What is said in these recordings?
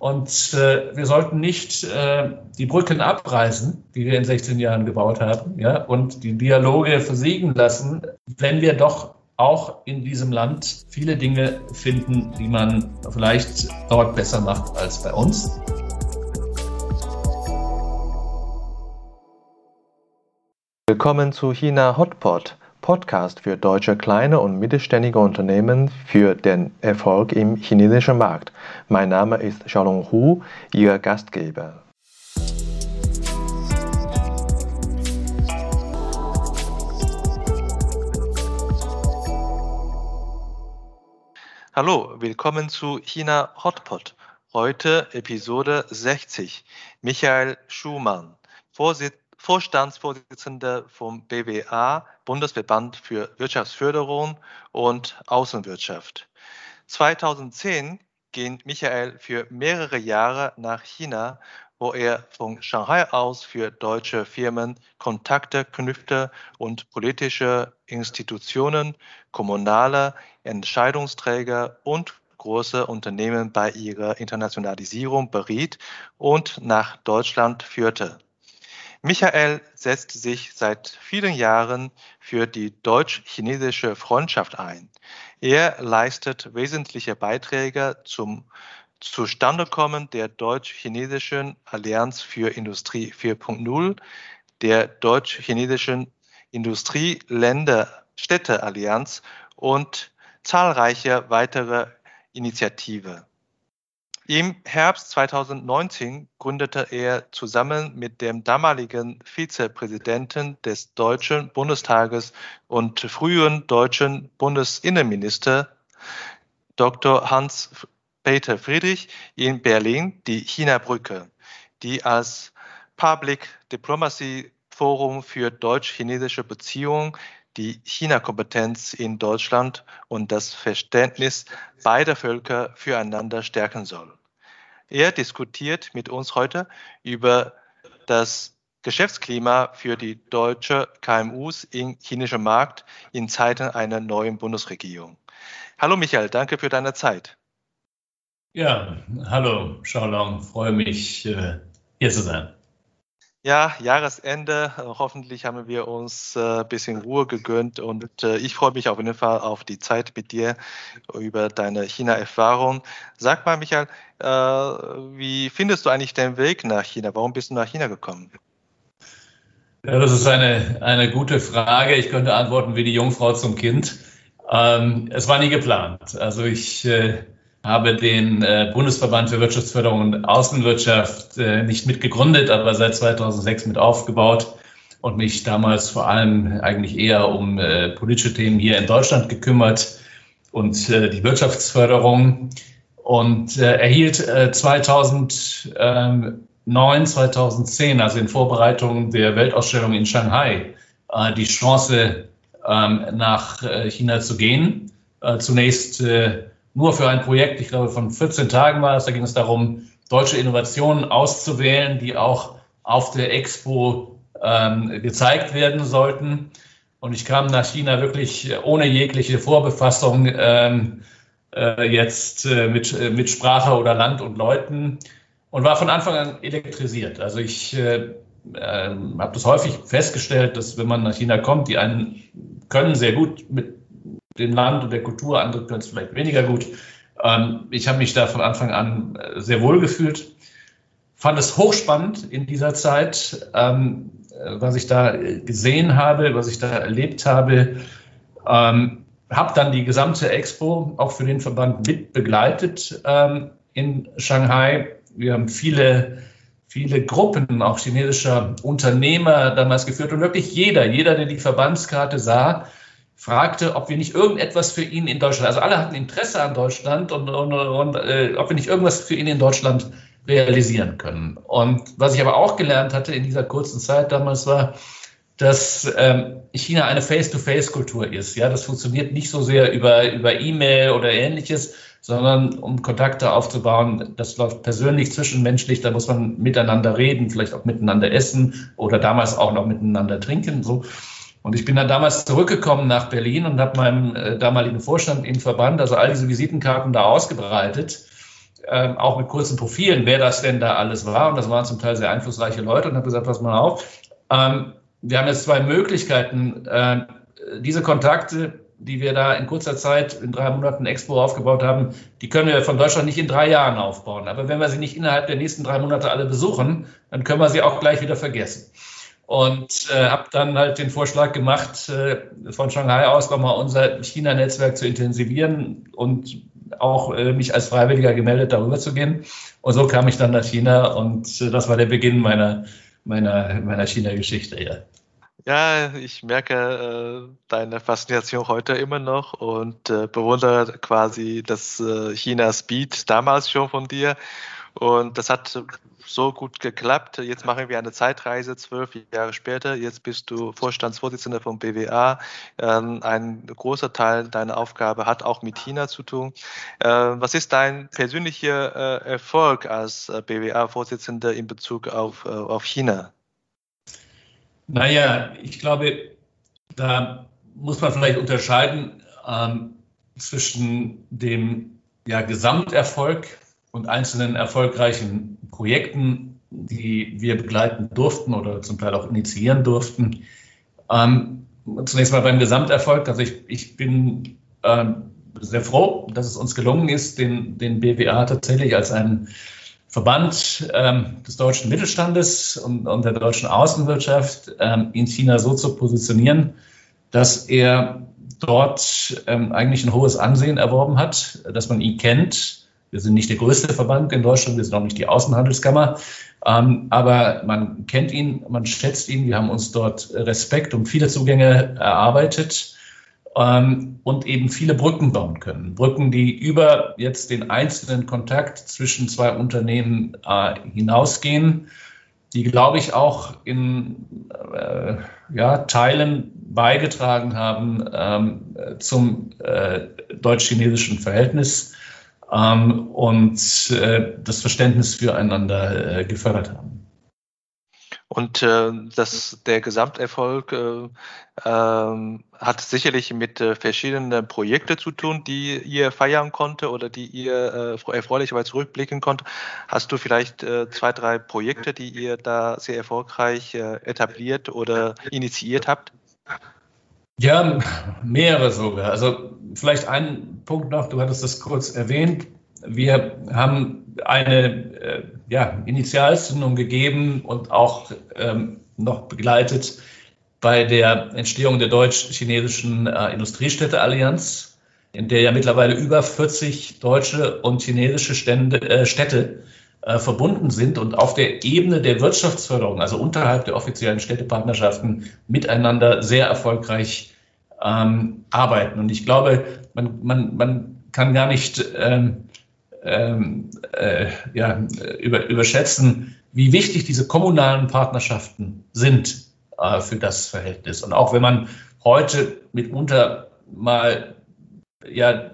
Und äh, wir sollten nicht äh, die Brücken abreißen, die wir in 16 Jahren gebaut haben, ja, und die Dialoge versiegen lassen, wenn wir doch auch in diesem Land viele Dinge finden, die man vielleicht dort besser macht als bei uns. Willkommen zu China Hotpot, Podcast für deutsche kleine und mittelständige Unternehmen für den Erfolg im chinesischen Markt. Mein Name ist Xiaolong Hu, Ihr Gastgeber. Hallo, willkommen zu China Hotpot. Heute Episode 60. Michael Schumann, Vorsitz Vorstandsvorsitzender vom BWA, Bundesverband für Wirtschaftsförderung und Außenwirtschaft. 2010 ging Michael für mehrere Jahre nach China, wo er von Shanghai aus für deutsche Firmen Kontakte knüpfte und politische Institutionen, kommunale Entscheidungsträger und große Unternehmen bei ihrer Internationalisierung beriet und nach Deutschland führte. Michael setzt sich seit vielen Jahren für die deutsch-chinesische Freundschaft ein. Er leistet wesentliche Beiträge zum Zustandekommen der deutsch-chinesischen Allianz für Industrie 4.0, der deutsch-chinesischen Industrieländer-Städte-Allianz und zahlreiche weitere Initiativen. Im Herbst 2019 gründete er zusammen mit dem damaligen Vizepräsidenten des Deutschen Bundestages und früheren deutschen Bundesinnenminister Dr. Hans-Peter Friedrich in Berlin die China-Brücke, die als Public Diplomacy Forum für deutsch-chinesische Beziehungen die China-Kompetenz in Deutschland und das Verständnis beider Völker füreinander stärken soll. Er diskutiert mit uns heute über das Geschäftsklima für die deutsche KMUs im chinesischen Markt in Zeiten einer neuen Bundesregierung. Hallo Michael, danke für deine Zeit. Ja, hallo Xiaolong, freue mich, äh, hier zu sein. Ja, Jahresende. Hoffentlich haben wir uns ein äh, bisschen Ruhe gegönnt und äh, ich freue mich auf jeden Fall auf die Zeit mit dir über deine China-Erfahrung. Sag mal, Michael, äh, wie findest du eigentlich den Weg nach China? Warum bist du nach China gekommen? Ja, das ist eine, eine gute Frage. Ich könnte antworten wie die Jungfrau zum Kind. Ähm, es war nie geplant. Also ich äh, habe den äh, Bundesverband für Wirtschaftsförderung und Außenwirtschaft äh, nicht mitgegründet, aber seit 2006 mit aufgebaut und mich damals vor allem eigentlich eher um äh, politische Themen hier in Deutschland gekümmert und äh, die Wirtschaftsförderung und äh, erhielt äh, 2009, 2010, also in Vorbereitung der Weltausstellung in Shanghai, äh, die Chance, ähm, nach äh, China zu gehen. Äh, zunächst äh, nur für ein Projekt, ich glaube von 14 Tagen war es, da ging es darum, deutsche Innovationen auszuwählen, die auch auf der Expo ähm, gezeigt werden sollten. Und ich kam nach China wirklich ohne jegliche Vorbefassung ähm, äh, jetzt äh, mit, äh, mit Sprache oder Land und Leuten und war von Anfang an elektrisiert. Also ich äh, äh, habe das häufig festgestellt, dass wenn man nach China kommt, die einen können sehr gut mit dem Land und der Kultur, andere können es vielleicht weniger gut. Ähm, ich habe mich da von Anfang an äh, sehr wohl gefühlt, fand es hochspannend in dieser Zeit, ähm, äh, was ich da gesehen habe, was ich da erlebt habe. Ähm, habe dann die gesamte Expo auch für den Verband mit begleitet ähm, in Shanghai. Wir haben viele, viele Gruppen auch chinesischer Unternehmer damals geführt und wirklich jeder, jeder, der die Verbandskarte sah, fragte, ob wir nicht irgendetwas für ihn in Deutschland, also alle hatten Interesse an Deutschland und, und, und äh, ob wir nicht irgendwas für ihn in Deutschland realisieren können. Und was ich aber auch gelernt hatte in dieser kurzen Zeit damals war, dass ähm, China eine Face-to-Face-Kultur ist. Ja, das funktioniert nicht so sehr über, über E-Mail oder ähnliches, sondern um Kontakte aufzubauen, das läuft persönlich zwischenmenschlich, da muss man miteinander reden, vielleicht auch miteinander essen oder damals auch noch miteinander trinken. So. Und ich bin dann damals zurückgekommen nach Berlin und habe meinem äh, damaligen Vorstand im Verband also all diese Visitenkarten da ausgebreitet. ähm, auch mit kurzen Profilen, wer das denn da alles war. Und das waren zum Teil sehr einflussreiche Leute und habe gesagt, pass mal auf. Ähm, wir haben jetzt zwei Möglichkeiten. Äh, diese Kontakte, die wir da in kurzer Zeit, in drei Monaten Expo aufgebaut haben, die können wir von Deutschland nicht in drei Jahren aufbauen. Aber wenn wir sie nicht innerhalb der nächsten drei Monate alle besuchen, dann können wir sie auch gleich wieder vergessen. Und äh, habe dann halt den Vorschlag gemacht, äh, von Shanghai aus nochmal unser China-Netzwerk zu intensivieren und auch äh, mich als Freiwilliger gemeldet, darüber zu gehen. Und so kam ich dann nach China und äh, das war der Beginn meiner, meiner, meiner China-Geschichte. Ja. Ja, ich merke äh, deine Faszination heute immer noch und äh, bewundere quasi das äh, China Speed damals schon von dir. Und das hat so gut geklappt. Jetzt machen wir eine Zeitreise, zwölf Jahre später. Jetzt bist du Vorstandsvorsitzender vom BWA. Ähm, ein großer Teil deiner Aufgabe hat auch mit China zu tun. Äh, was ist dein persönlicher äh, Erfolg als äh, BWA-Vorsitzender in Bezug auf, auf China? Naja, ich glaube, da muss man vielleicht unterscheiden ähm, zwischen dem ja, Gesamterfolg und einzelnen erfolgreichen Projekten, die wir begleiten durften oder zum Teil auch initiieren durften. Ähm, zunächst mal beim Gesamterfolg. Also ich, ich bin ähm, sehr froh, dass es uns gelungen ist, den, den BWA tatsächlich als einen Verband ähm, des deutschen Mittelstandes und, und der deutschen Außenwirtschaft ähm, in China so zu positionieren, dass er dort ähm, eigentlich ein hohes Ansehen erworben hat, dass man ihn kennt, wir sind nicht der größte Verband in Deutschland, wir sind auch nicht die Außenhandelskammer, ähm, aber man kennt ihn, man schätzt ihn. Wir haben uns dort Respekt und viele Zugänge erarbeitet ähm, und eben viele Brücken bauen können. Brücken, die über jetzt den einzelnen Kontakt zwischen zwei Unternehmen äh, hinausgehen, die, glaube ich, auch in äh, ja, Teilen beigetragen haben ähm, zum äh, deutsch-chinesischen Verhältnis ähm, und äh, das Verständnis füreinander äh, gefördert haben. Und äh, das, der Gesamterfolg äh, ähm, hat sicherlich mit äh, verschiedenen Projekten zu tun, die ihr feiern konnte oder die ihr äh, erfreulicherweise zurückblicken konnte. Hast du vielleicht äh, zwei, drei Projekte, die ihr da sehr erfolgreich äh, etabliert oder initiiert habt? Ja, mehrere sogar. Also vielleicht ein Punkt noch, du hattest das kurz erwähnt. Wir haben eine äh, ja, Initialzündung gegeben und auch ähm, noch begleitet bei der Entstehung der deutsch-chinesischen äh, Industriestädteallianz, in der ja mittlerweile über 40 deutsche und chinesische Stände, äh, Städte äh, verbunden sind und auf der Ebene der Wirtschaftsförderung, also unterhalb der offiziellen Städtepartnerschaften, miteinander sehr erfolgreich ähm, arbeiten. Und ich glaube, man, man, man kann gar nicht ähm, ähm, äh, ja, über, überschätzen, wie wichtig diese kommunalen Partnerschaften sind äh, für das Verhältnis. Und auch wenn man heute mitunter mal ja,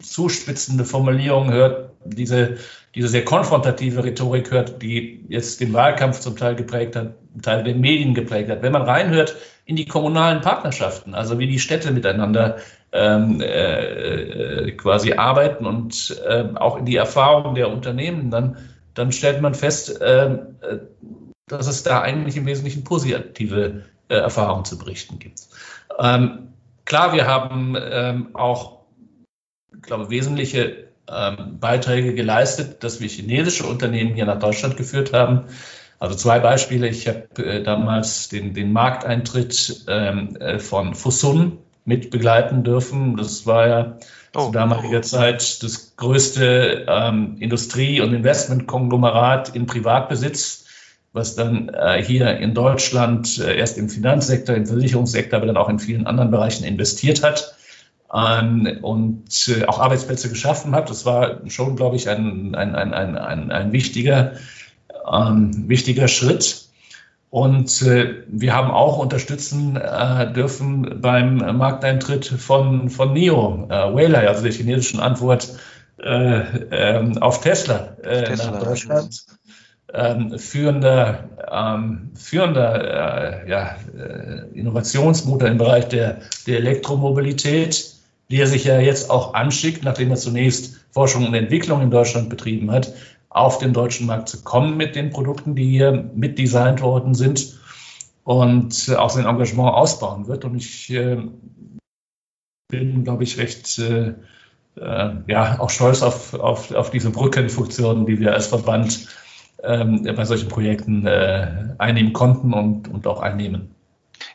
zuspitzende Formulierungen hört, diese, diese sehr konfrontative Rhetorik hört, die jetzt den Wahlkampf zum Teil geprägt hat, zum Teil den Medien geprägt hat. Wenn man reinhört in die kommunalen Partnerschaften, also wie die Städte miteinander ähm, äh, quasi arbeiten und äh, auch in die Erfahrung der Unternehmen, dann, dann stellt man fest, ähm, äh, dass es da eigentlich im Wesentlichen positive äh, Erfahrungen zu berichten gibt. Ähm, klar, wir haben ähm, auch, ich glaube, wesentliche ähm, Beiträge geleistet, dass wir chinesische Unternehmen hier nach Deutschland geführt haben. Also zwei Beispiele. Ich habe äh, damals den, den Markteintritt ähm, äh, von Fusun mit begleiten dürfen. Das war ja oh. zu damaliger Zeit das größte ähm, Industrie- und Investmentkonglomerat in Privatbesitz, was dann äh, hier in Deutschland äh, erst im Finanzsektor, im Versicherungssektor, aber dann auch in vielen anderen Bereichen investiert hat ähm, und äh, auch Arbeitsplätze geschaffen hat. Das war schon, glaube ich, ein, ein, ein, ein, ein, ein wichtiger, ähm, wichtiger Schritt. Und äh, wir haben auch unterstützen äh, dürfen beim Markteintritt von, von NIO, äh, Waylay, also der chinesischen Antwort äh, ähm, auf Tesla, äh, Tesla, nach Deutschland. Ähm, führender ähm, führender äh, ja, äh, Innovationsmotor im Bereich der, der Elektromobilität, der sich ja jetzt auch anschickt, nachdem er zunächst Forschung und Entwicklung in Deutschland betrieben hat, auf den deutschen Markt zu kommen mit den Produkten, die hier mitdesignt worden sind und auch sein Engagement ausbauen wird. Und ich äh, bin, glaube ich, recht äh, äh, ja, auch stolz auf, auf, auf diese Brückenfunktionen, die wir als Verband ähm, bei solchen Projekten äh, einnehmen konnten und, und auch einnehmen.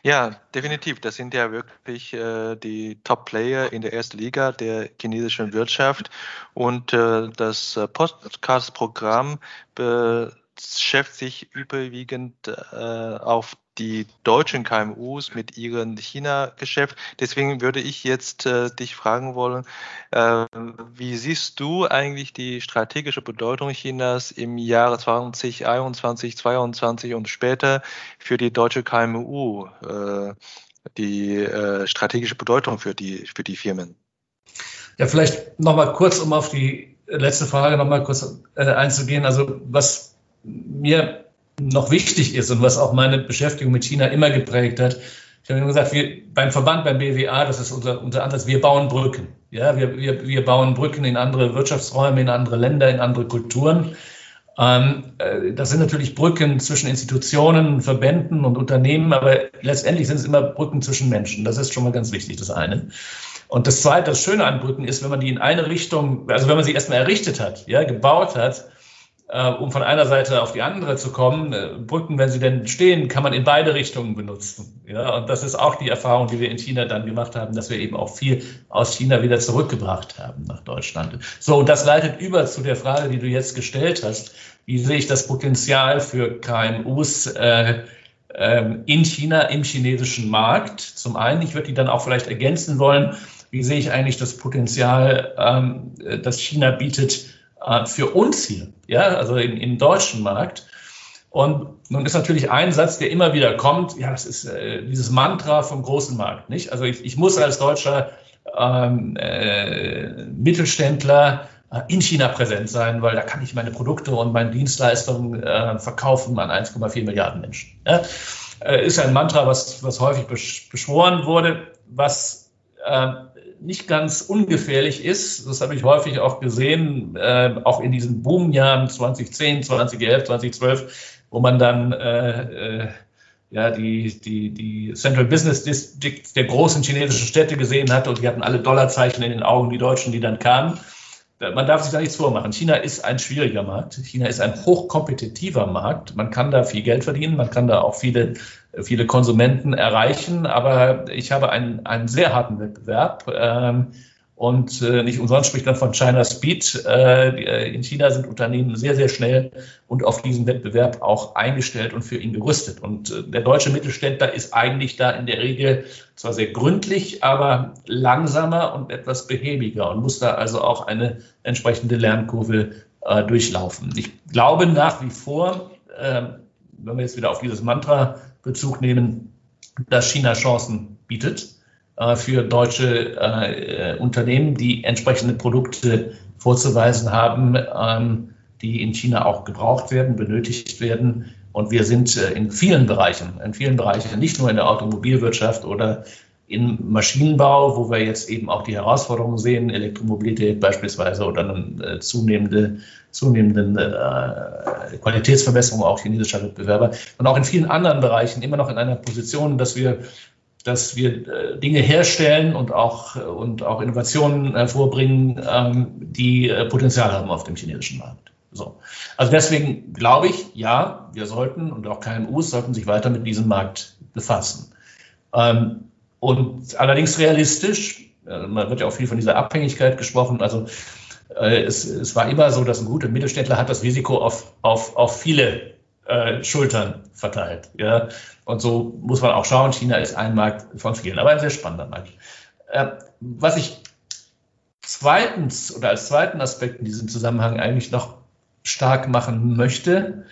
Ja, definitiv. Das sind ja wirklich äh, die Top-Player in der ersten Liga der chinesischen Wirtschaft. Und äh, das äh, Podcast-Programm beschäftigt sich überwiegend äh, auf die deutschen KMUs mit ihrem China-Geschäft. Deswegen würde ich jetzt äh, dich fragen wollen, äh, wie siehst du eigentlich die strategische Bedeutung Chinas im Jahre 2021, 2022 und später für die deutsche KMU, äh, die äh, strategische Bedeutung für die, für die Firmen? Ja, vielleicht nochmal kurz, um auf die letzte Frage nochmal kurz äh, einzugehen. Also was mir noch wichtig ist und was auch meine Beschäftigung mit China immer geprägt hat. Ich habe immer gesagt, wir, beim Verband, beim BWA, das ist unser, unser Ansatz, wir bauen Brücken. Ja, wir, wir, wir bauen Brücken in andere Wirtschaftsräume, in andere Länder, in andere Kulturen. Ähm, äh, das sind natürlich Brücken zwischen Institutionen, Verbänden und Unternehmen, aber letztendlich sind es immer Brücken zwischen Menschen. Das ist schon mal ganz wichtig, das eine. Und das zweite, das Schöne an Brücken ist, wenn man die in eine Richtung, also wenn man sie erstmal errichtet hat, ja, gebaut hat, äh, um von einer Seite auf die andere zu kommen. Äh, Brücken, wenn sie denn stehen, kann man in beide Richtungen benutzen. Ja, und das ist auch die Erfahrung, die wir in China dann gemacht haben, dass wir eben auch viel aus China wieder zurückgebracht haben nach Deutschland. So, und das leitet über zu der Frage, die du jetzt gestellt hast. Wie sehe ich das Potenzial für KMUs äh, äh, in China, im chinesischen Markt? Zum einen, ich würde die dann auch vielleicht ergänzen wollen, wie sehe ich eigentlich das Potenzial, ähm, das China bietet, äh, für uns hier, ja, also im, im deutschen Markt. Und nun ist natürlich ein Satz, der immer wieder kommt, ja, das ist äh, dieses Mantra vom großen Markt, nicht? Also ich, ich muss als deutscher ähm, äh, Mittelständler äh, in China präsent sein, weil da kann ich meine Produkte und meine Dienstleistungen äh, verkaufen an 1,4 Milliarden Menschen. Ja? Äh, ist ein Mantra, was, was häufig beschworen wurde, was äh, nicht ganz ungefährlich ist. Das habe ich häufig auch gesehen, äh, auch in diesen Boomjahren 2010, 2011, 2012, wo man dann äh, äh, ja, die, die, die Central Business District der großen chinesischen Städte gesehen hatte und die hatten alle Dollarzeichen in den Augen, die Deutschen, die dann kamen. Man darf sich da nichts vormachen. China ist ein schwieriger Markt. China ist ein hochkompetitiver Markt. Man kann da viel Geld verdienen, man kann da auch viele viele Konsumenten erreichen. Aber ich habe einen, einen sehr harten Wettbewerb. Ähm, und äh, nicht umsonst spricht man von China Speed. Äh, äh, in China sind Unternehmen sehr, sehr schnell und auf diesen Wettbewerb auch eingestellt und für ihn gerüstet. Und äh, der deutsche Mittelständler ist eigentlich da in der Regel zwar sehr gründlich, aber langsamer und etwas behäbiger und muss da also auch eine entsprechende Lernkurve äh, durchlaufen. Ich glaube nach wie vor, äh, wenn wir jetzt wieder auf dieses Mantra Bezug nehmen, dass China Chancen bietet für deutsche äh, Unternehmen, die entsprechende Produkte vorzuweisen haben, ähm, die in China auch gebraucht werden, benötigt werden. Und wir sind äh, in vielen Bereichen, in vielen Bereichen, nicht nur in der Automobilwirtschaft oder im Maschinenbau, wo wir jetzt eben auch die Herausforderungen sehen, Elektromobilität beispielsweise oder eine zunehmende zunehmenden äh, Qualitätsverbesserung auch chinesischer Wettbewerber und auch in vielen anderen Bereichen immer noch in einer Position, dass wir dass wir äh, Dinge herstellen und auch, und auch Innovationen hervorbringen, ähm, die äh, Potenzial haben auf dem chinesischen Markt. So. Also deswegen glaube ich, ja, wir sollten und auch KMUs sollten sich weiter mit diesem Markt befassen. Ähm, und allerdings realistisch, äh, man wird ja auch viel von dieser Abhängigkeit gesprochen, also äh, es, es, war immer so, dass ein guter Mittelständler hat das Risiko auf, auf, auf viele äh, Schultern verteilt. Ja? Und so muss man auch schauen, China ist ein Markt von vielen, aber ein sehr spannender Markt. Äh, was ich zweitens oder als zweiten Aspekt in diesem Zusammenhang eigentlich noch stark machen möchte,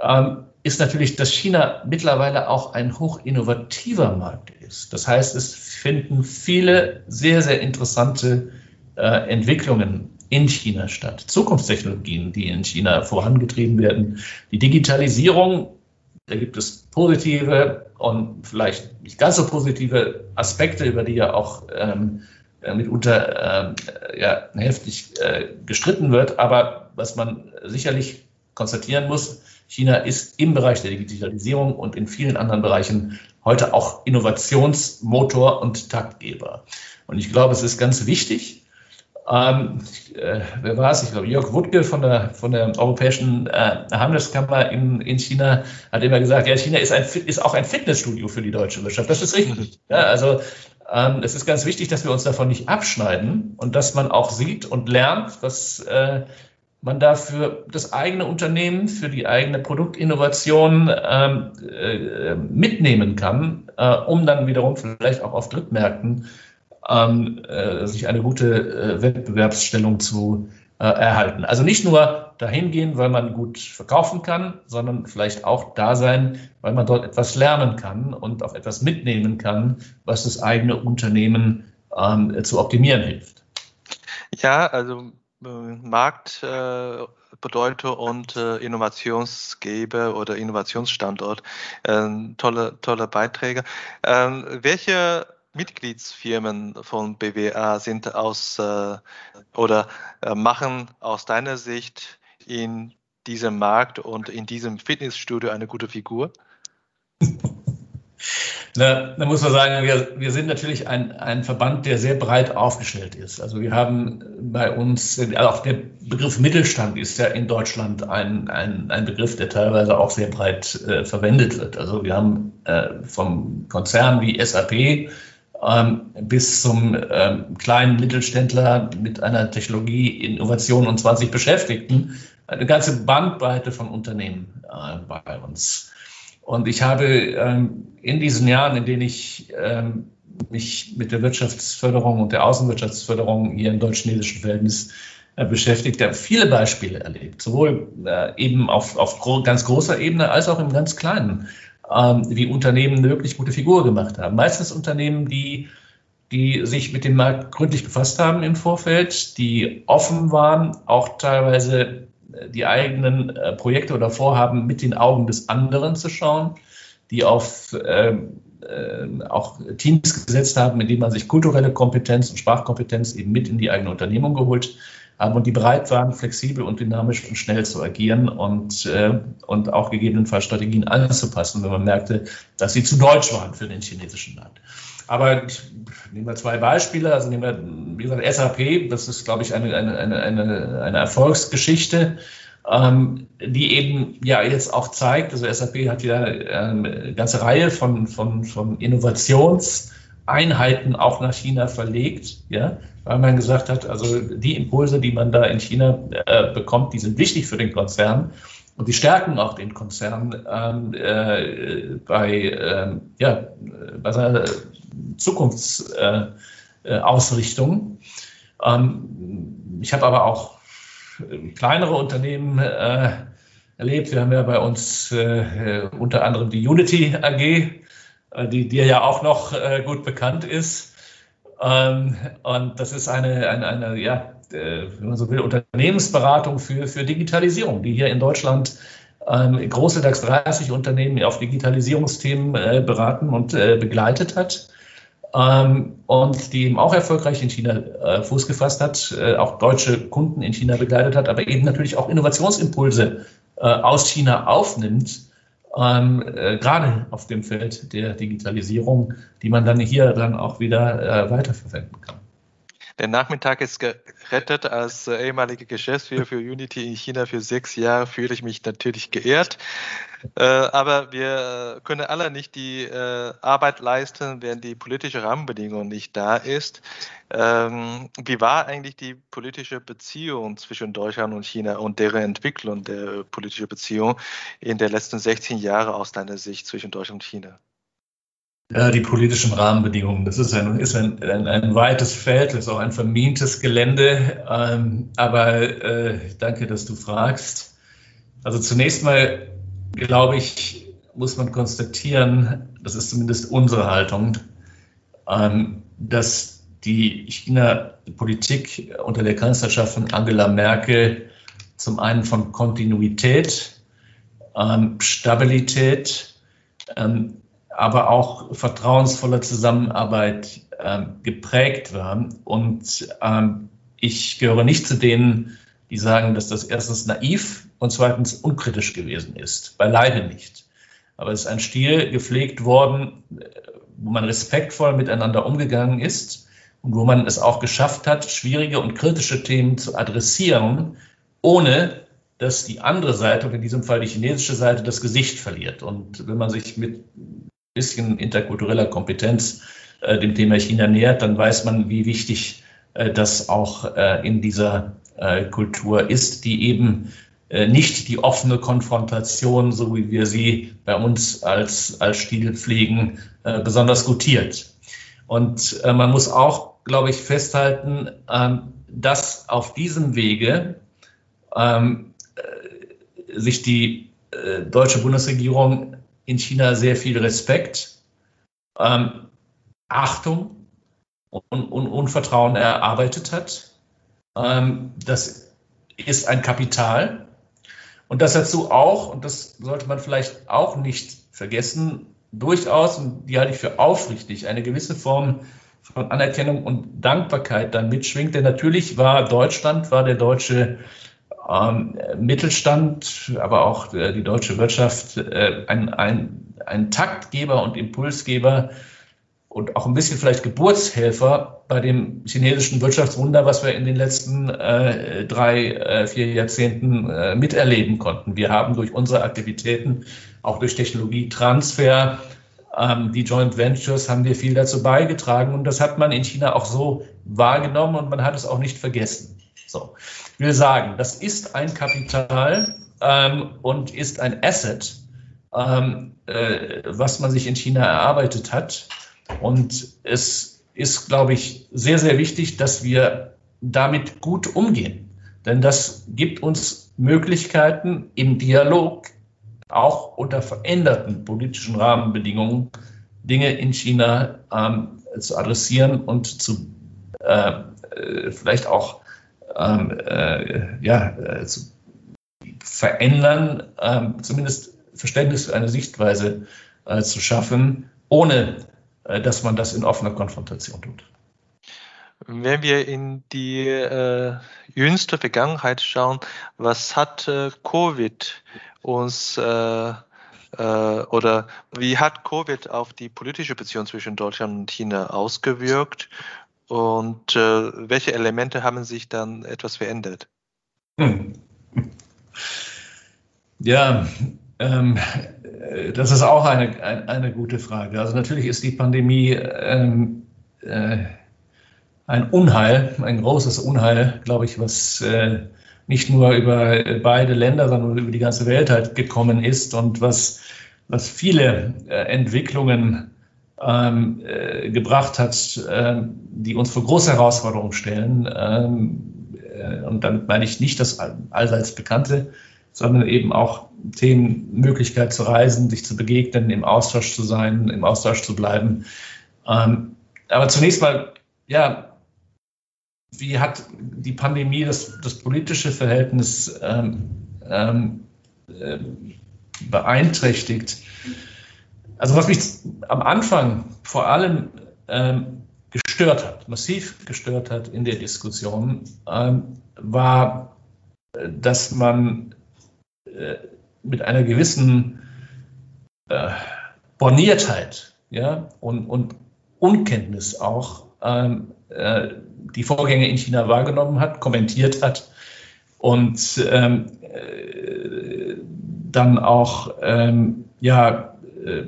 ähm, ist natürlich, dass China mittlerweile auch ein hochinnovativer Markt ist. Das heißt, es finden viele sehr, sehr interessante äh, Entwicklungen in China statt. Zukunftstechnologien, die in China vorangetrieben werden. Die Digitalisierung, da gibt es positive und vielleicht nicht ganz so positive Aspekte, über die ja auch ähm, äh, mitunter äh, ja, heftig äh, gestritten wird. Aber was man sicherlich konstatieren muss, China ist im Bereich der Digitalisierung und in vielen anderen Bereichen heute auch Innovationsmotor und Taktgeber. Und ich glaube, es ist ganz wichtig, ähm, äh, wer war es? Ich glaube, Jörg Wuttke von der, von der Europäischen äh, Handelskammer in, in China hat immer gesagt, ja, China ist, ein, ist auch ein Fitnessstudio für die deutsche Wirtschaft. Das ist richtig. Ja, also ähm, es ist ganz wichtig, dass wir uns davon nicht abschneiden und dass man auch sieht und lernt, dass äh, man dafür das eigene Unternehmen, für die eigene Produktinnovation ähm, äh, mitnehmen kann, äh, um dann wiederum vielleicht auch auf Drittmärkten ähm, äh, sich eine gute äh, Wettbewerbsstellung zu äh, erhalten. Also nicht nur dahin gehen, weil man gut verkaufen kann, sondern vielleicht auch da sein, weil man dort etwas lernen kann und auch etwas mitnehmen kann, was das eigene Unternehmen ähm, zu optimieren hilft. Ja, also äh, Markt äh, Bedeutung und äh, Innovationsgeber oder Innovationsstandort. Äh, tolle, tolle Beiträge. Ähm, welche Mitgliedsfirmen von BWA sind aus äh, oder äh, machen aus deiner Sicht in diesem Markt und in diesem Fitnessstudio eine gute Figur? Na, da muss man sagen, wir, wir sind natürlich ein, ein Verband, der sehr breit aufgestellt ist. Also wir haben bei uns, also auch der Begriff Mittelstand ist ja in Deutschland ein, ein, ein Begriff, der teilweise auch sehr breit äh, verwendet wird. Also wir haben äh, vom Konzern wie SAP ähm, bis zum ähm, kleinen Mittelständler mit einer Technologie, Innovation und 20 Beschäftigten, eine ganze Bandbreite von Unternehmen äh, bei uns. Und ich habe ähm, in diesen Jahren, in denen ich ähm, mich mit der Wirtschaftsförderung und der Außenwirtschaftsförderung hier im deutsch-chinesischen Verhältnis äh, beschäftigt, habe viele Beispiele erlebt, sowohl äh, eben auf, auf ganz großer Ebene als auch im ganz kleinen ähm, wie Unternehmen eine wirklich gute Figur gemacht haben. Meistens Unternehmen, die, die sich mit dem Markt gründlich befasst haben im Vorfeld, die offen waren, auch teilweise äh, die eigenen äh, Projekte oder Vorhaben mit den Augen des anderen zu schauen, die auf ähm, äh, auch Teams gesetzt haben, in denen man sich kulturelle Kompetenz und Sprachkompetenz eben mit in die eigene Unternehmung geholt und die bereit waren, flexibel und dynamisch und schnell zu agieren und, äh, und auch gegebenenfalls Strategien anzupassen, wenn man merkte, dass sie zu deutsch waren für den chinesischen Markt. Aber ich nehme mal zwei Beispiele. Also nehmen wir, wie gesagt, SAP, das ist, glaube ich, eine, eine, eine, eine Erfolgsgeschichte, ähm, die eben ja jetzt auch zeigt, also SAP hat ja eine ganze Reihe von, von, von Innovationseinheiten auch nach China verlegt, ja, weil man gesagt hat, also die Impulse, die man da in China äh, bekommt, die sind wichtig für den Konzern und die stärken auch den Konzern ähm, äh, bei, äh, ja, bei seiner Zukunftsausrichtung. Ähm, ich habe aber auch kleinere Unternehmen äh, erlebt. Wir haben ja bei uns äh, unter anderem die Unity AG, äh, die dir ja auch noch gut bekannt ist. Ähm, und das ist eine, eine, eine ja, äh, wenn man so will, Unternehmensberatung für, für Digitalisierung, die hier in Deutschland ähm, große DAX 30 Unternehmen auf Digitalisierungsthemen äh, beraten und äh, begleitet hat. Ähm, und die eben auch erfolgreich in China äh, Fuß gefasst hat, äh, auch deutsche Kunden in China begleitet hat, aber eben natürlich auch Innovationsimpulse äh, aus China aufnimmt ähm, äh, gerade auf dem Feld der Digitalisierung, die man dann hier dann auch wieder äh, weiterverwenden kann. Der Nachmittag ist gerettet. Als äh, ehemaliger Geschäftsführer für Unity in China für sechs Jahre fühle ich mich natürlich geehrt. Äh, aber wir können alle nicht die äh, Arbeit leisten, wenn die politische Rahmenbedingung nicht da ist. Ähm, wie war eigentlich die politische Beziehung zwischen Deutschland und China und deren Entwicklung der politischen Beziehung in den letzten 16 Jahren aus deiner Sicht zwischen Deutschland und China? Ja, die politischen Rahmenbedingungen. Das ist ein, ist ein, ein, ein weites Feld, ist auch ein vermintes Gelände. Ähm, aber äh, danke, dass du fragst. Also zunächst mal, glaube ich, muss man konstatieren, das ist zumindest unsere Haltung, ähm, dass die China-Politik unter der Kanzlerschaft von Angela Merkel zum einen von Kontinuität, ähm, Stabilität, ähm, aber auch vertrauensvoller Zusammenarbeit geprägt war. Und ich gehöre nicht zu denen, die sagen, dass das erstens naiv und zweitens unkritisch gewesen ist. Beileibe nicht. Aber es ist ein Stil gepflegt worden, wo man respektvoll miteinander umgegangen ist und wo man es auch geschafft hat, schwierige und kritische Themen zu adressieren, ohne dass die andere Seite, und in diesem Fall die chinesische Seite, das Gesicht verliert. Und wenn man sich mit ein bisschen interkultureller Kompetenz äh, dem Thema China nähert, dann weiß man, wie wichtig äh, das auch äh, in dieser äh, Kultur ist, die eben nicht die offene Konfrontation, so wie wir sie bei uns als, als Stil pflegen, äh, besonders gutiert. Und man muss auch, glaube ich, festhalten, ähm, dass auf diesem Wege ähm, sich die deutsche Bundesregierung in China sehr viel Respekt, ähm, Achtung und, und, und Vertrauen erarbeitet hat. Das ist ein Kapital. Und das dazu auch, und das sollte man vielleicht auch nicht vergessen, durchaus, und die halte ich für aufrichtig, eine gewisse Form von Anerkennung und Dankbarkeit dann mitschwingt. Denn natürlich war Deutschland, war der deutsche ähm, Mittelstand, aber auch äh, die deutsche Wirtschaft äh, ein, ein, ein Taktgeber und Impulsgeber und auch ein bisschen vielleicht Geburtshelfer bei dem chinesischen Wirtschaftswunder, was wir in den letzten äh, drei, äh, vier Jahrzehnten äh, miterleben konnten. Wir haben durch unsere Aktivitäten, auch durch Technologietransfer, ähm, die Joint Ventures, haben wir viel dazu beigetragen und das hat man in China auch so wahrgenommen und man hat es auch nicht vergessen. So, ich will sagen, das ist ein Kapital ähm, und ist ein Asset, ähm, äh, was man sich in China erarbeitet hat. Und es ist, glaube ich, sehr, sehr wichtig, dass wir damit gut umgehen. Denn das gibt uns Möglichkeiten im Dialog, auch unter veränderten politischen Rahmenbedingungen, Dinge in China ähm, zu adressieren und zu äh, äh vielleicht auch ähm, äh, ja, äh, zu verändern, ähm, zumindest Verständnis für eine Sichtweise äh, zu schaffen, ohne dass man das in offener Konfrontation tut. Wenn wir in die äh, jüngste Vergangenheit schauen, was hat äh, Covid uns äh, äh, oder wie hat Covid auf die politische Beziehung zwischen Deutschland und China ausgewirkt und äh, welche Elemente haben sich dann etwas verändert? Hm. Ja, ähm, das ist auch eine, eine, eine, gute Frage. Also natürlich ist die Pandemie ähm, äh, ein Unheil, ein großes Unheil, glaube ich, was äh, nicht nur über beide Länder, sondern über die ganze Welt halt gekommen ist und was, was viele äh, Entwicklungen ähm, äh, gebracht hat, äh, die uns vor große Herausforderungen stellen. Ähm, äh, und damit meine ich nicht das allseits bekannte sondern eben auch Themen, Möglichkeit zu reisen, sich zu begegnen, im Austausch zu sein, im Austausch zu bleiben. Ähm, aber zunächst mal, ja, wie hat die Pandemie das, das politische Verhältnis ähm, ähm, äh, beeinträchtigt? Also was mich am Anfang vor allem ähm, gestört hat, massiv gestört hat in der Diskussion, ähm, war, äh, dass man äh, mit einer gewissen äh, Borniertheit ja, und, und Unkenntnis auch ähm, äh, die Vorgänge in China wahrgenommen hat, kommentiert hat und ähm, äh, dann auch ähm, ja, äh,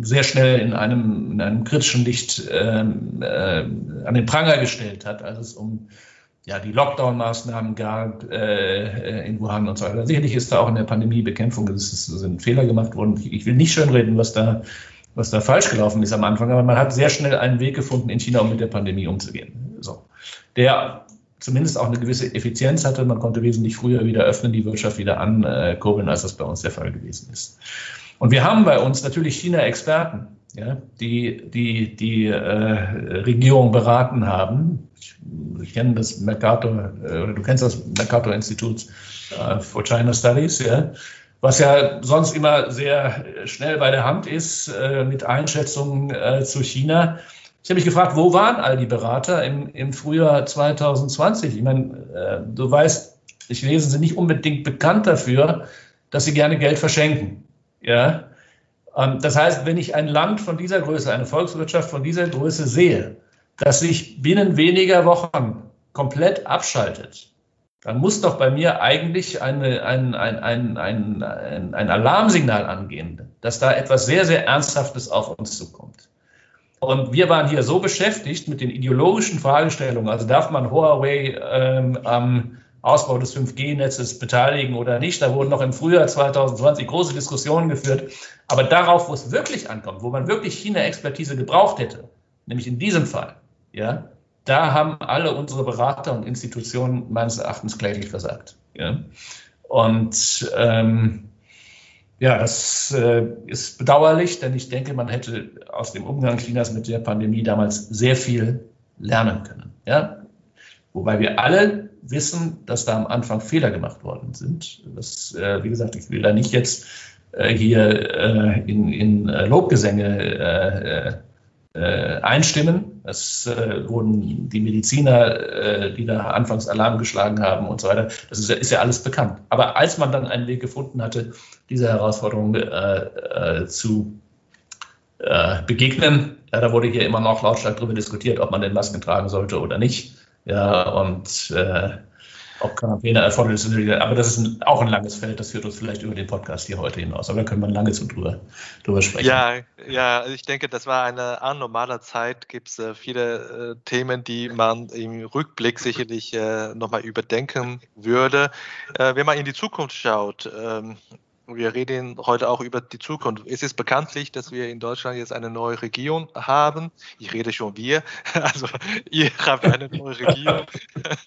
sehr schnell in einem, in einem kritischen Licht ähm, äh, an den Pranger gestellt hat, als es um ja, die Lockdown-Maßnahmen gab äh, in Wuhan und so weiter. Sicherlich ist da auch in der Pandemiebekämpfung ist, sind Fehler gemacht worden. Ich, ich will nicht schönreden, was da, was da falsch gelaufen ist am Anfang, aber man hat sehr schnell einen Weg gefunden, in China um mit der Pandemie umzugehen. So. Der zumindest auch eine gewisse Effizienz hatte. Man konnte wesentlich früher wieder öffnen, die Wirtschaft wieder ankurbeln, als das bei uns der Fall gewesen ist. Und wir haben bei uns natürlich China-Experten, ja, die die, die äh, Regierung beraten haben. Ich, ich kenne das Mercator, äh, du kennst das Mercator Institut äh, for China Studies, ja, was ja sonst immer sehr schnell bei der Hand ist äh, mit Einschätzungen äh, zu China. Ich habe mich gefragt, wo waren all die Berater im, im Frühjahr 2020? Ich meine, äh, du weißt, Chinesen sind nicht unbedingt bekannt dafür, dass sie gerne Geld verschenken. Ja? Ähm, das heißt, wenn ich ein Land von dieser Größe, eine Volkswirtschaft von dieser Größe sehe, das sich binnen weniger Wochen komplett abschaltet, dann muss doch bei mir eigentlich eine, ein, ein, ein, ein, ein, ein Alarmsignal angehen, dass da etwas sehr, sehr Ernsthaftes auf uns zukommt. Und wir waren hier so beschäftigt mit den ideologischen Fragestellungen, also darf man Huawei ähm, am Ausbau des 5G-Netzes beteiligen oder nicht. Da wurden noch im Frühjahr 2020 große Diskussionen geführt. Aber darauf, wo es wirklich ankommt, wo man wirklich China-Expertise gebraucht hätte, nämlich in diesem Fall, ja, da haben alle unsere Berater und Institutionen meines Erachtens kläglich versagt. Ja. Und ähm, ja, das äh, ist bedauerlich, denn ich denke, man hätte aus dem Umgang Chinas mit der Pandemie damals sehr viel lernen können. Ja? Wobei wir alle wissen, dass da am Anfang Fehler gemacht worden sind. Das, äh, wie gesagt, ich will da nicht jetzt äh, hier äh, in, in äh, Lobgesänge äh, äh, einstimmen. Es wurden die Mediziner, die da anfangs Alarm geschlagen haben und so weiter. Das ist, ist, ja alles bekannt. Aber als man dann einen Weg gefunden hatte, dieser Herausforderung zu begegnen, ja, da wurde hier immer noch lautstark darüber diskutiert, ob man den Masken tragen sollte oder nicht. Ja, und ob Quarantäne erforderlich ist. Aber das ist ein, auch ein langes Feld, das führt uns vielleicht über den Podcast hier heute hinaus. Aber da können wir lange zu drüber, drüber sprechen. Ja, ja, also ich denke, das war eine anormale Zeit. Gibt es äh, viele äh, Themen, die man im Rückblick sicherlich äh, nochmal überdenken würde. Äh, wenn man in die Zukunft schaut, ähm, wir reden heute auch über die Zukunft. Es ist bekanntlich, dass wir in Deutschland jetzt eine neue Regierung haben. Ich rede schon wir, also ihr habt eine neue Regierung.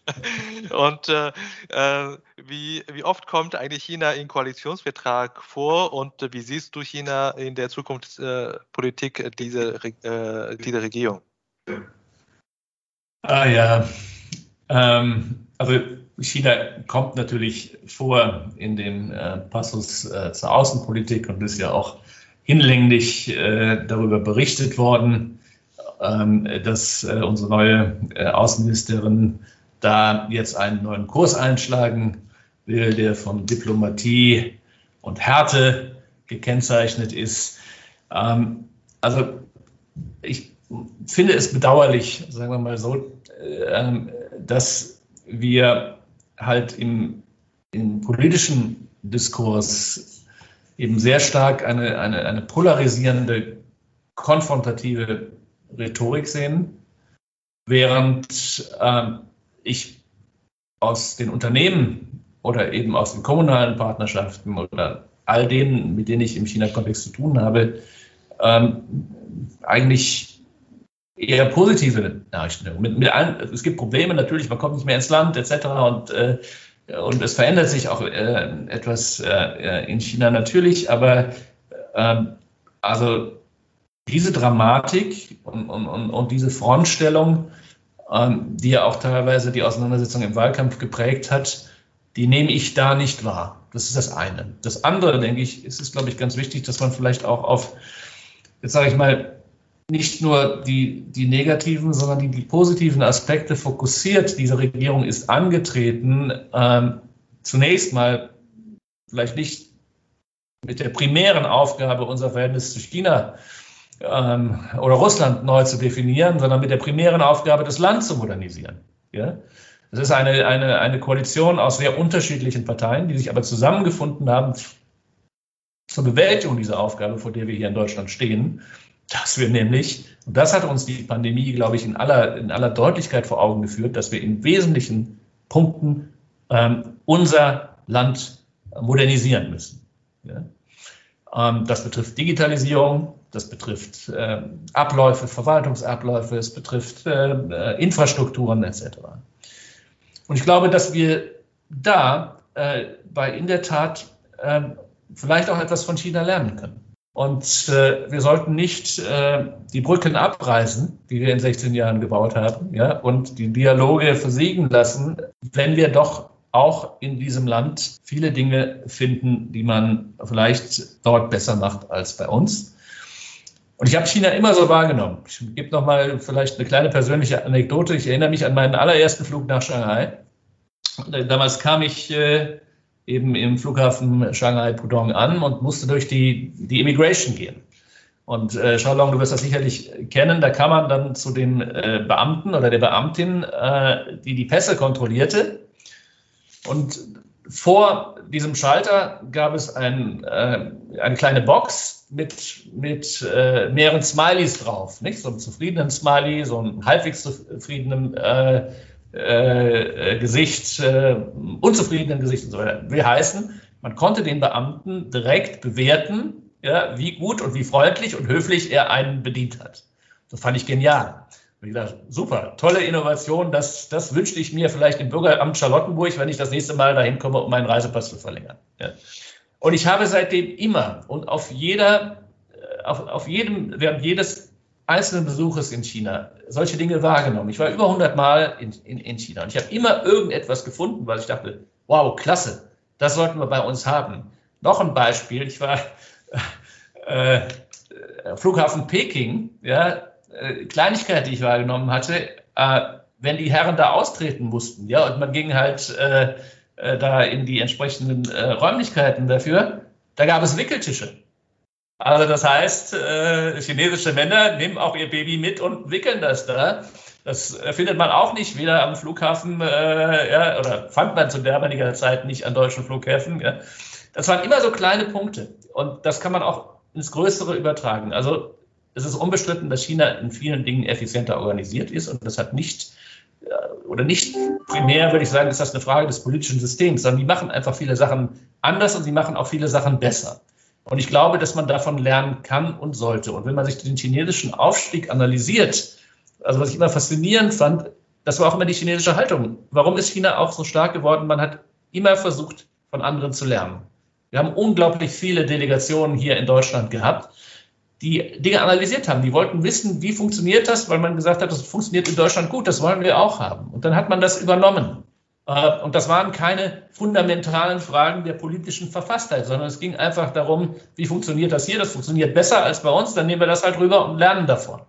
Und äh, äh, wie, wie oft kommt eigentlich China im Koalitionsvertrag vor und wie siehst du China in der Zukunftspolitik äh, dieser, äh, dieser Regierung? Ah ja, ähm, also China kommt natürlich vor in dem äh, Passus äh, zur Außenpolitik und ist ja auch hinlänglich äh, darüber berichtet worden, ähm, dass äh, unsere neue äh, Außenministerin da jetzt einen neuen Kurs einschlagen will, der von Diplomatie und Härte gekennzeichnet ist. Ähm, also ich finde es bedauerlich, sagen wir mal so, äh, dass wir halt im, im politischen Diskurs eben sehr stark eine, eine, eine polarisierende, konfrontative Rhetorik sehen, während äh, ich aus den Unternehmen oder eben aus den kommunalen Partnerschaften oder all denen, mit denen ich im China-Kontext zu tun habe, ähm, eigentlich eher positive Nachrichten. Mit, mit allen, es gibt Probleme natürlich, man kommt nicht mehr ins Land etc. Und, äh, und es verändert sich auch äh, etwas äh, in China natürlich, aber ähm, also diese Dramatik und, und, und, und diese Frontstellung, ähm, die ja auch teilweise die Auseinandersetzung im Wahlkampf geprägt hat, die nehme ich da nicht wahr. Das ist das eine. Das andere, denke ich, ist es, glaube ich, ganz wichtig, dass man vielleicht auch auf, jetzt sage ich mal, nicht nur die, die negativen, sondern die, die positiven Aspekte fokussiert. Diese Regierung ist angetreten, ähm, zunächst mal vielleicht nicht mit der primären Aufgabe, unser Verhältnis zu China ähm, oder Russland neu zu definieren, sondern mit der primären Aufgabe, das Land zu modernisieren. Ja? Das ist eine, eine, eine Koalition aus sehr unterschiedlichen Parteien, die sich aber zusammengefunden haben zur Bewältigung dieser Aufgabe, vor der wir hier in Deutschland stehen dass wir nämlich, und das hat uns die Pandemie, glaube ich, in aller, in aller Deutlichkeit vor Augen geführt, dass wir in wesentlichen Punkten ähm, unser Land modernisieren müssen. Ja? Ähm, das betrifft Digitalisierung, das betrifft äh, Abläufe, Verwaltungsabläufe, es betrifft äh, äh Infrastrukturen etc. Und ich glaube, dass wir da äh, bei in der Tat äh, vielleicht auch etwas von China lernen können. Und äh, wir sollten nicht äh, die Brücken abreißen, die wir in 16 Jahren gebaut haben, ja, und die Dialoge versiegen lassen, wenn wir doch auch in diesem Land viele Dinge finden, die man vielleicht dort besser macht als bei uns. Und ich habe China immer so wahrgenommen. Ich gebe noch mal vielleicht eine kleine persönliche Anekdote. Ich erinnere mich an meinen allerersten Flug nach Shanghai. Damals kam ich äh, eben im Flughafen Shanghai Pudong an und musste durch die, die Immigration gehen. Und äh, Xiaolong, du wirst das sicherlich kennen, da kam man dann zu dem äh, Beamten oder der Beamtin, äh, die die Pässe kontrollierte. Und vor diesem Schalter gab es ein, äh, eine kleine Box mit, mit äh, mehreren Smileys drauf. Nicht? So einen zufriedenen Smiley, so einen halbwegs zufriedenen äh, äh, Gesicht, äh, unzufriedenen Gesicht und so weiter. Will heißen, man konnte den Beamten direkt bewerten, ja, wie gut und wie freundlich und höflich er einen bedient hat. Das fand ich genial. Und ich dachte, super, tolle Innovation, das, das wünschte ich mir vielleicht im Bürgeramt Charlottenburg, wenn ich das nächste Mal dahin komme, um meinen Reisepass zu verlängern. Ja. Und ich habe seitdem immer und auf jeder, äh, auf, auf jedem, während jedes einzelnen Besuches in China solche Dinge wahrgenommen. Ich war über 100 Mal in, in, in China und ich habe immer irgendetwas gefunden, weil ich dachte, wow, klasse, das sollten wir bei uns haben. Noch ein Beispiel, ich war äh, Flughafen Peking, ja, äh, Kleinigkeit, die ich wahrgenommen hatte, äh, wenn die Herren da austreten mussten, ja, und man ging halt äh, äh da in die entsprechenden äh, Räumlichkeiten dafür, da gab es Wickeltische. Also das heißt, äh, chinesische Männer nehmen auch ihr Baby mit und wickeln das da. Das findet man auch nicht wieder am Flughafen, äh, ja, oder fand man zu damaliger Zeit nicht an deutschen Flughäfen. Ja. Das waren immer so kleine Punkte. Und das kann man auch ins Größere übertragen. Also es ist unbestritten, dass China in vielen Dingen effizienter organisiert ist und das hat nicht äh, oder nicht primär, würde ich sagen, ist das eine Frage des politischen Systems, sondern die machen einfach viele Sachen anders und sie machen auch viele Sachen besser. Und ich glaube, dass man davon lernen kann und sollte. Und wenn man sich den chinesischen Aufstieg analysiert, also was ich immer faszinierend fand, das war auch immer die chinesische Haltung. Warum ist China auch so stark geworden? Man hat immer versucht, von anderen zu lernen. Wir haben unglaublich viele Delegationen hier in Deutschland gehabt, die Dinge analysiert haben. Die wollten wissen, wie funktioniert das, weil man gesagt hat, das funktioniert in Deutschland gut, das wollen wir auch haben. Und dann hat man das übernommen. Äh, und das waren keine fundamentalen Fragen der politischen Verfasstheit, sondern es ging einfach darum, wie funktioniert das hier? Das funktioniert besser als bei uns, dann nehmen wir das halt rüber und lernen davon.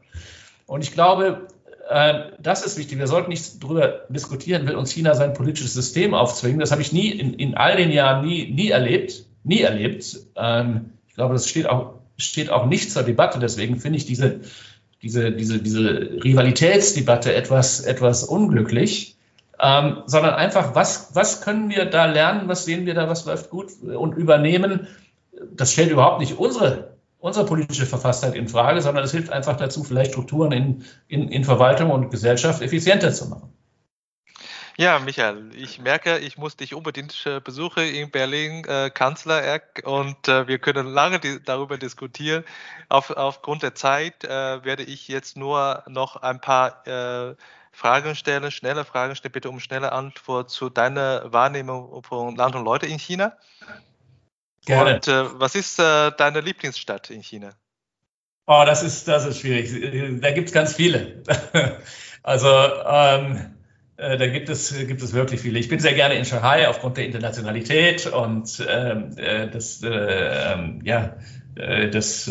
Und ich glaube, äh, das ist wichtig. Wir sollten nicht darüber diskutieren, will uns China sein politisches System aufzwingen. Das habe ich nie in, in all den Jahren nie, nie erlebt, nie erlebt. Ähm, ich glaube, das steht auch, steht auch nicht zur Debatte. Deswegen finde ich diese, diese, diese, diese Rivalitätsdebatte etwas, etwas unglücklich ähm, sondern einfach, was, was können wir da lernen, was sehen wir da, was läuft gut und übernehmen. Das stellt überhaupt nicht unsere, unsere politische Verfasstheit in Frage, sondern es hilft einfach dazu, vielleicht Strukturen in, in, in Verwaltung und Gesellschaft effizienter zu machen. Ja, Michael, ich merke, ich muss dich unbedingt äh, besuchen in Berlin, äh, Kanzlereck, und äh, wir können lange di darüber diskutieren. Auf, aufgrund der Zeit äh, werde ich jetzt nur noch ein paar äh, Fragen stellen, schnelle Fragen stellen, bitte um schnelle Antwort zu deiner Wahrnehmung von Land und Leute in China. Gerne. Und äh, was ist äh, deine Lieblingsstadt in China? Oh, das ist, das ist schwierig. Da gibt es ganz viele. also ähm, äh, da gibt es, gibt es wirklich viele. Ich bin sehr gerne in Shanghai aufgrund der Internationalität und ähm, äh, das, äh, ähm, ja, äh, das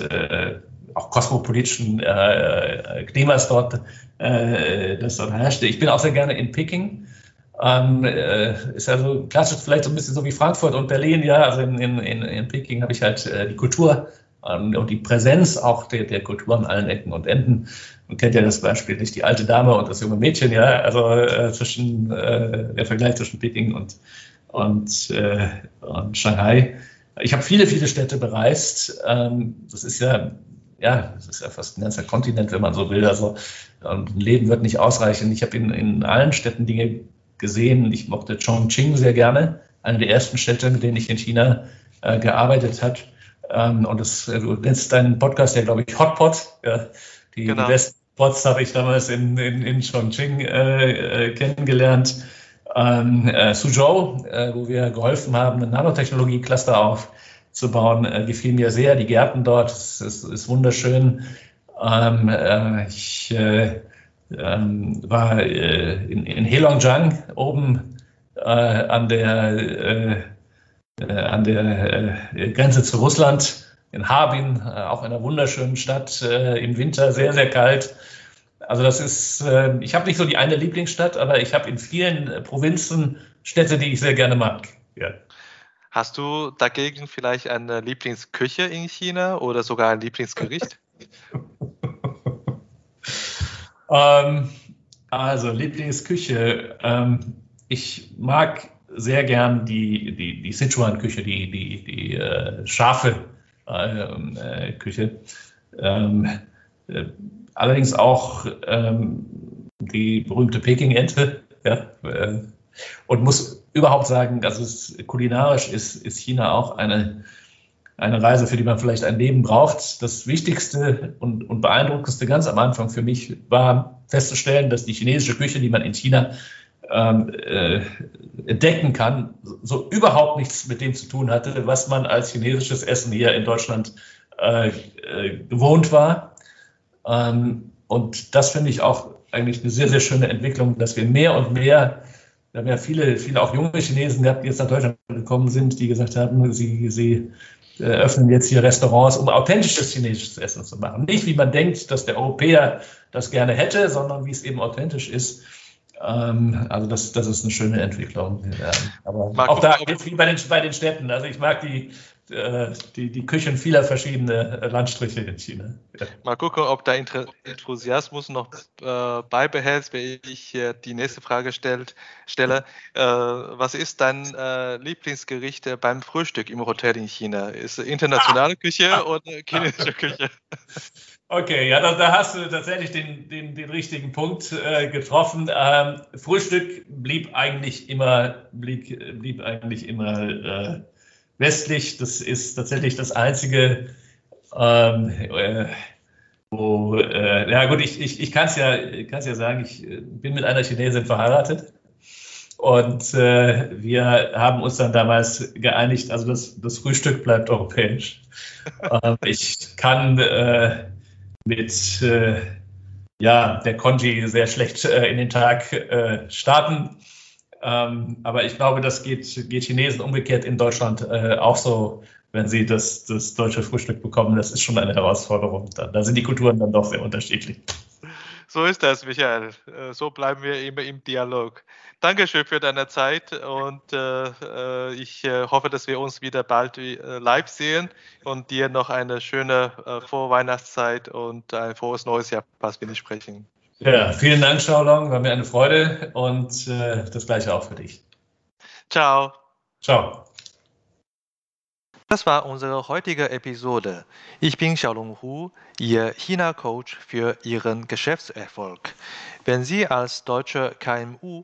auch kosmopolitischen äh, Klimas dort, äh, das dort herrschte. Ich bin auch sehr gerne in Peking. Ähm, äh, ist also klassisch vielleicht so ein bisschen so wie Frankfurt und Berlin, ja. Also in, in, in Peking habe ich halt äh, die Kultur ähm, und die Präsenz auch der, der Kultur an allen Ecken und Enden. Man kennt ja das Beispiel nicht die alte Dame und das junge Mädchen, ja. Also äh, zwischen äh, der Vergleich zwischen Peking und, und, äh, und Shanghai. Ich habe viele, viele Städte bereist. Ähm, das ist ja ja, das ist ja fast ein ganzer Kontinent, wenn man so will. Also ein Leben wird nicht ausreichen. Ich habe in, in allen Städten Dinge gesehen. Ich mochte Chongqing sehr gerne, eine der ersten Städte, mit denen ich in China äh, gearbeitet habe. Ähm, und das, äh, du nennst deinen Podcast ja, glaube ich, Hotpot. Ja, die, genau. besten Pots habe ich damals in, in, in Chongqing äh, äh, kennengelernt. Ähm, äh, Suzhou, äh, wo wir geholfen haben, ein Nanotechnologie-Cluster auf zu bauen, äh, gefiel mir sehr. Die Gärten dort, es ist, ist, wunderschön. Ähm, äh, ich äh, ähm, war äh, in, in Heilongjiang oben äh, an der, an der Grenze zu Russland, in Harbin, auch in einer wunderschönen Stadt, im Winter sehr, sehr kalt. Also das ist, ich habe nicht so die eine Lieblingsstadt, aber ich habe in vielen Provinzen Städte, die ich sehr gerne mag. Ja. Hast du dagegen vielleicht eine Lieblingsküche in China oder sogar ein Lieblingsgericht? ähm, also Lieblingsküche. Ähm, ich mag sehr gern die, die, die Sichuan-Küche, die, die, die äh, scharfe ähm, äh, Küche. Ähm, äh, allerdings auch ähm, die berühmte Peking-Ente. Ja, äh, und muss überhaupt sagen, dass es kulinarisch ist, ist China auch eine, eine Reise, für die man vielleicht ein Leben braucht. Das Wichtigste und, und beeindruckendste ganz am Anfang für mich war festzustellen, dass die chinesische Küche, die man in China ähm, äh, entdecken kann, so überhaupt nichts mit dem zu tun hatte, was man als chinesisches Essen hier in Deutschland äh, äh, gewohnt war. Ähm, und das finde ich auch eigentlich eine sehr, sehr schöne Entwicklung, dass wir mehr und mehr wir haben ja viele, viele auch junge Chinesen gehabt, die jetzt nach Deutschland gekommen sind, die gesagt haben, sie, sie äh, öffnen jetzt hier Restaurants, um authentisches chinesisches Essen zu machen. Nicht, wie man denkt, dass der Europäer das gerne hätte, sondern wie es eben authentisch ist. Ähm, also das, das ist eine schöne Entwicklung. aber mag auch da geht wie bei den, bei den Städten. Also ich mag die, die, die Küchen vieler verschiedener Landstriche in China. Ja. Mal gucken, ob der Enthusiasmus noch äh, beibehält, wenn ich äh, die nächste Frage stellt, stelle. Äh, was ist dein äh, Lieblingsgericht beim Frühstück im Hotel in China? Ist es internationale Küche oder chinesische Küche? Okay, ja, da, da, hast du tatsächlich den, den, den richtigen Punkt äh, getroffen. Ähm, Frühstück blieb eigentlich immer, blieb, blieb eigentlich immer äh, westlich. Das ist tatsächlich das einzige, ähm, äh, wo, äh, ja gut, ich, ich, ich kann es ja, kann's ja sagen, ich äh, bin mit einer Chinesin verheiratet. Und äh, wir haben uns dann damals geeinigt, also das, das Frühstück bleibt europäisch. ähm, ich kann äh, mit äh, ja, der Konji sehr schlecht äh, in den Tag äh, starten. Ähm, aber ich glaube, das geht, geht Chinesen umgekehrt in Deutschland äh, auch so, wenn sie das, das deutsche Frühstück bekommen. Das ist schon eine Herausforderung. Da, da sind die Kulturen dann doch sehr unterschiedlich. So ist das, Michael. Äh, so bleiben wir immer im Dialog. Dankeschön für deine Zeit und äh, äh ich äh, hoffe, dass wir uns wieder bald live sehen und dir noch eine schöne Vorweihnachtszeit und ein frohes neues Jahr, was wir sprechen. Ja, vielen Dank, Xiaolong. War mir eine Freude und äh, das gleiche auch für dich. Ciao. Ciao. Das war unsere heutige Episode. Ich bin Xiaolong Hu, Ihr China-Coach für Ihren Geschäftserfolg. Wenn Sie als deutsche KMU